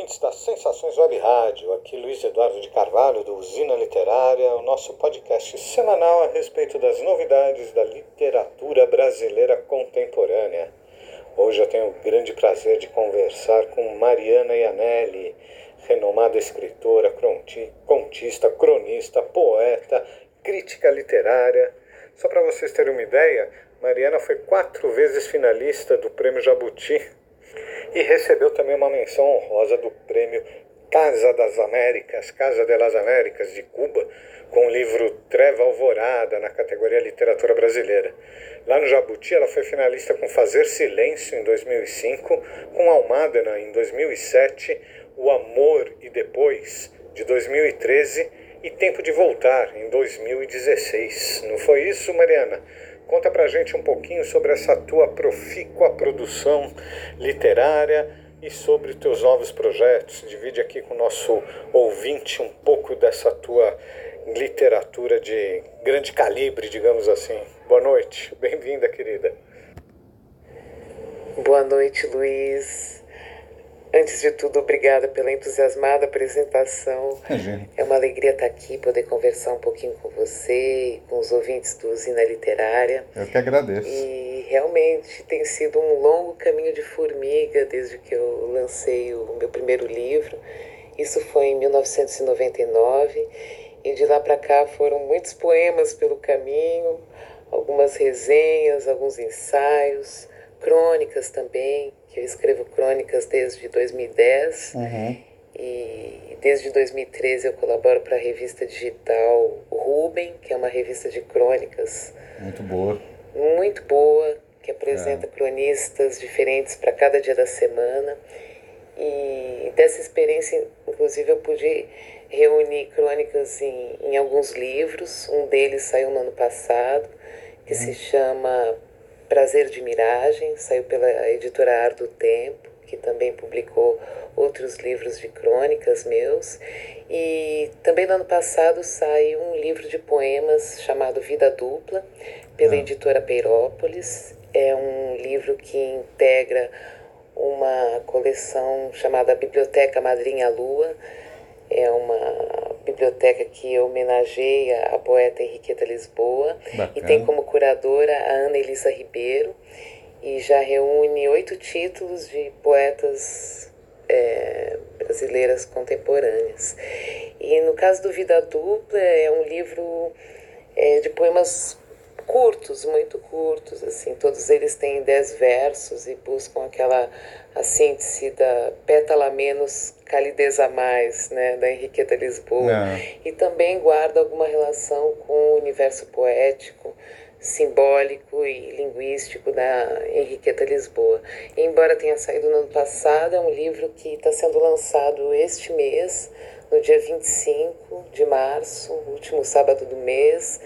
ouvintes das Sensações Web Rádio. Aqui Luiz Eduardo de Carvalho, do Usina Literária, o nosso podcast semanal a respeito das novidades da literatura brasileira contemporânea. Hoje eu tenho o grande prazer de conversar com Mariana Ianelli, renomada escritora, contista, cronista, poeta, crítica literária. Só para vocês terem uma ideia, Mariana foi quatro vezes finalista do Prêmio Jabuti e recebeu também uma menção honrosa do prêmio Casa das Américas, Casa de las Américas de Cuba, com o livro Treva Alvorada na categoria Literatura Brasileira. Lá no Jabuti, ela foi finalista com Fazer Silêncio em 2005, com Almádena em 2007, O Amor e Depois de 2013 e Tempo de Voltar em 2016. Não foi isso, Mariana? Conta pra gente um pouquinho sobre essa tua profícua produção literária e sobre os teus novos projetos. Divide aqui com o nosso ouvinte um pouco dessa tua literatura de grande calibre, digamos assim. Boa noite, bem-vinda, querida. Boa noite, Luiz. Antes de tudo, obrigada pela entusiasmada apresentação. É uma alegria estar aqui, poder conversar um pouquinho com você, com os ouvintes do Usina Literária. Eu que agradeço. E realmente tem sido um longo caminho de formiga desde que eu lancei o meu primeiro livro. Isso foi em 1999 e de lá para cá foram muitos poemas pelo caminho, algumas resenhas, alguns ensaios, crônicas também que eu escrevo crônicas desde 2010 uhum. e desde 2013 eu colaboro para a revista digital Ruben, que é uma revista de crônicas. Muito boa. Muito boa, que apresenta é. cronistas diferentes para cada dia da semana. E dessa experiência, inclusive, eu pude reunir crônicas em, em alguns livros. Um deles saiu no ano passado, que uhum. se chama Prazer de Miragem, saiu pela editora Ar do Tempo, que também publicou outros livros de crônicas meus. E também no ano passado saiu um livro de poemas chamado Vida Dupla, pela ah. editora Peirópolis. É um livro que integra uma coleção chamada Biblioteca Madrinha Lua. É uma biblioteca que homenageia a poeta Henriqueta Lisboa Bacana. e tem como curadora a Ana Elisa Ribeiro e já reúne oito títulos de poetas é, brasileiras contemporâneas. E no caso do Vida Dupla é um livro é, de poemas curtos, muito curtos, assim, todos eles têm dez versos e buscam aquela a síntese da pétala menos, calidez a mais, né, da Henriqueta Lisboa. Não. E também guarda alguma relação com o universo poético, simbólico e linguístico da Henriqueta Lisboa. E, embora tenha saído no ano passado, é um livro que está sendo lançado este mês, no dia 25 de março, último sábado do mês,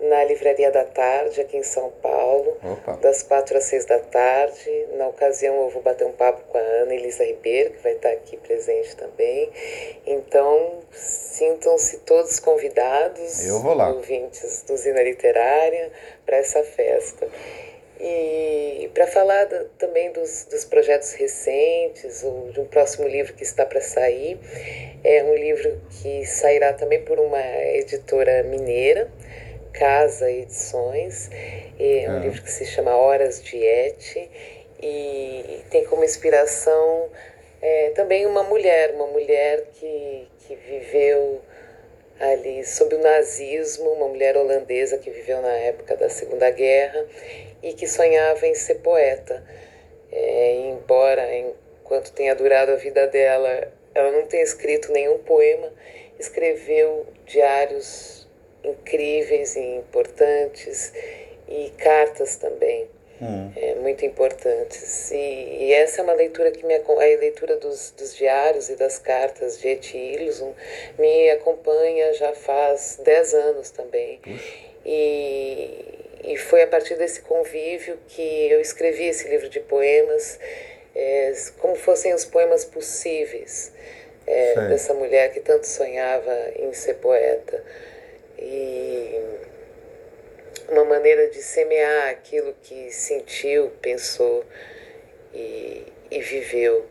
na Livraria da Tarde, aqui em São Paulo, Opa. das quatro às seis da tarde. Na ocasião, eu vou bater um papo com a Ana Elisa Ribeiro, que vai estar aqui presente também. Então, sintam-se todos convidados, ouvintes do Zina Literária, para essa festa. E para falar da, também dos, dos projetos recentes, ou de um próximo livro que está para sair, é um livro que sairá também por uma editora mineira, Casa Edições. É um ah. livro que se chama Horas de Et e tem como inspiração é, também uma mulher, uma mulher que, que viveu ali sob o nazismo, uma mulher holandesa que viveu na época da Segunda Guerra e que sonhava em ser poeta. É, embora, enquanto tenha durado a vida dela, ela não tenha escrito nenhum poema, escreveu diários incríveis e importantes e cartas também. Hum. É, muito importantes. E, e, essa é uma leitura que me a leitura dos, dos diários e das cartas de Etilson me acompanha já faz 10 anos também. E, e foi a partir desse convívio que eu escrevi esse livro de poemas, é, como fossem os poemas possíveis é, dessa mulher que tanto sonhava em ser poeta e uma maneira de semear aquilo que sentiu, pensou e, e viveu.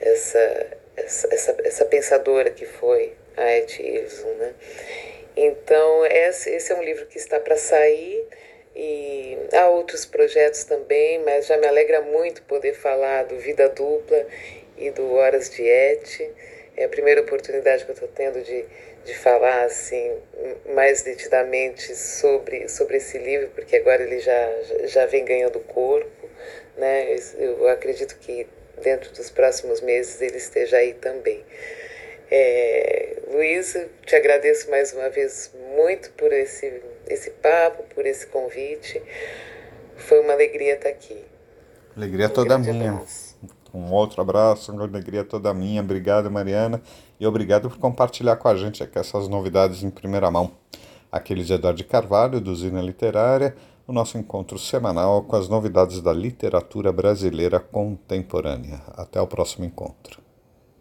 Essa, essa, essa, essa pensadora que foi a Etty Ilson, né? Então, esse, é um livro que está para sair e há outros projetos também, mas já me alegra muito poder falar do Vida Dupla e do Horas de Et. É a primeira oportunidade que eu estou tendo de, de falar assim mais nitidamente sobre, sobre esse livro, porque agora ele já, já vem ganhando corpo. Né? Eu acredito que dentro dos próximos meses ele esteja aí também. É, Luísa, te agradeço mais uma vez muito por esse, esse papo, por esse convite. Foi uma alegria estar aqui. Alegria um toda minha. Abraço. Um outro abraço, uma alegria toda minha. Obrigado, Mariana. E obrigado por compartilhar com a gente aqui essas novidades em primeira mão. Aqueles Eduardo de Carvalho, do Zina Literária, o nosso encontro semanal com as novidades da literatura brasileira contemporânea. Até o próximo encontro.